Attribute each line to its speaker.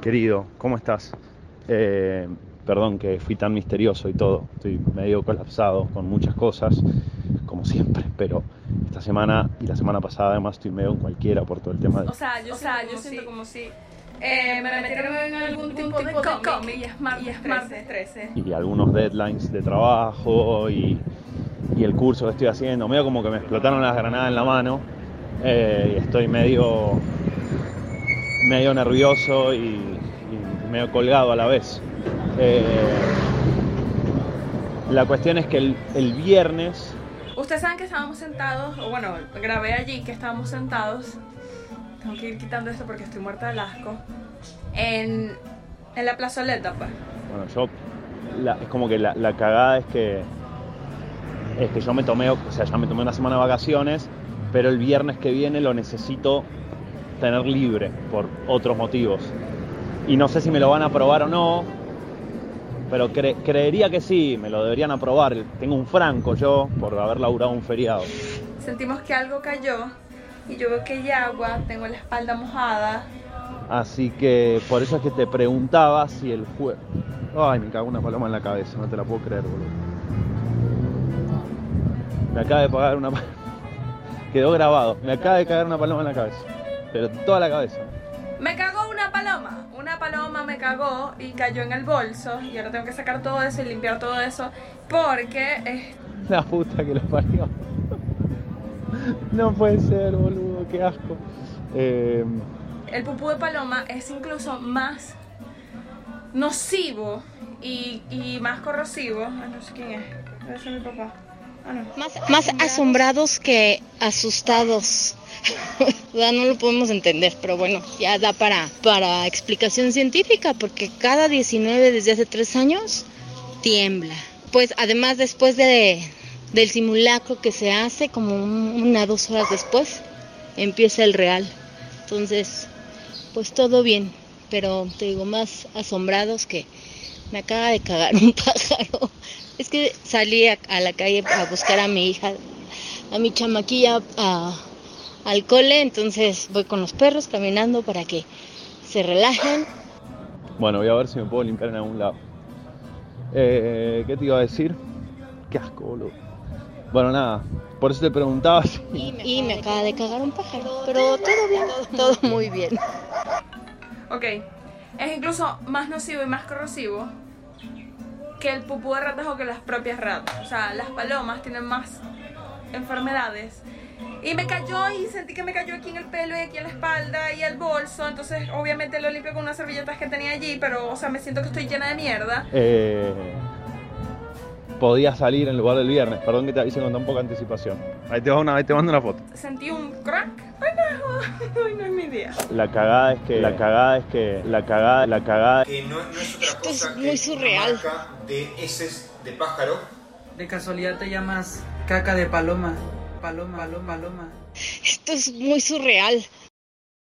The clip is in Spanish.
Speaker 1: querido, ¿cómo estás? Eh, perdón que fui tan misterioso y todo, estoy medio colapsado con muchas cosas, como siempre, pero esta semana y la semana pasada además estoy medio en cualquiera por todo el tema de...
Speaker 2: O sea, yo, siento, como si eh, me metieron en algún tipo de cómic y es martes 13.
Speaker 1: Y algunos deadlines de trabajo y, y, el curso que estoy haciendo, medio como que me explotaron las granadas en la mano eh, y estoy medio, medio nervioso y, medio colgado a la vez. Eh, la cuestión es que el, el viernes...
Speaker 2: Ustedes saben que estábamos sentados, o bueno, grabé allí que estábamos sentados tengo que ir quitando esto porque estoy muerta de asco. En, en la plazoleta, pues.
Speaker 1: Bueno, yo. es como que la, la, cagada es que. Es que yo me tomé. O sea, ya me tomé una semana de vacaciones, pero el viernes que viene lo necesito tener libre por otros motivos. Y no sé si me lo van a aprobar o no, pero creería que sí, me lo deberían aprobar. Tengo un franco yo por haber laburado un feriado.
Speaker 2: Sentimos que algo cayó y yo veo que hay agua, tengo la espalda mojada.
Speaker 1: Así que por eso es que te preguntaba si el juego... Ay, me cago una paloma en la cabeza, no te la puedo creer, boludo. Me acaba de pagar una... Quedó grabado. Me acaba de caer una paloma en la cabeza. Pero toda la cabeza.
Speaker 2: Me cagó una paloma. Una paloma me cagó y cayó en el bolso. Y ahora tengo que sacar todo eso y limpiar todo eso. Porque...
Speaker 1: La puta que lo parió. no puede ser, boludo, qué asco. Eh,
Speaker 2: el pupú de paloma es incluso más nocivo y, más corrosivo. Ah, no sé quién es. Debe ser mi papá. Ah, no.
Speaker 3: Más, asombrados que asustados. no lo podemos entender, pero bueno, ya da para, para explicación científica, porque cada 19 desde hace tres años tiembla. Pues además después de, del simulacro que se hace como una dos horas después empieza el real entonces pues todo bien pero te digo más asombrados que me acaba de cagar un pájaro es que salí a, la calle a buscar a mi hija a mi chamaquilla al cole entonces voy con los perros caminando para que se relajen
Speaker 1: bueno voy a ver si me puedo limpiar en algún lado eh, ¿qué te iba a decir? qué asco boludo bueno, nada, por eso te preguntaba si...
Speaker 3: Y me, acaba de cagar un pájaro, pero todo bien, todo muy bien.
Speaker 2: Ok, es incluso más nocivo y más corrosivo que el pupú de ratas o que las propias ratas. O sea, las palomas tienen más enfermedades. Y me cayó y sentí que me cayó aquí en el pelo y aquí en la espalda y el bolso. Entonces, obviamente lo limpio con unas servilletas que tenía allí, pero, o sea, me siento que estoy llena de mierda.
Speaker 1: Eh podía salir en lugar del viernes. Perdón que te avise con tan poca anticipación. Ahí te, una, ahí te mando una foto.
Speaker 2: Sentí un crack. Ay, no, Ay, no es mi día.
Speaker 1: La cagada es que, la cagada es que, la cagada, la cagada.
Speaker 4: Que no, no es otra
Speaker 3: Esto
Speaker 4: cosa
Speaker 3: es muy surreal.
Speaker 4: de heces de pájaro.
Speaker 5: De casualidad te llamas caca de paloma. Paloma, paloma, paloma.
Speaker 3: Esto es muy surreal.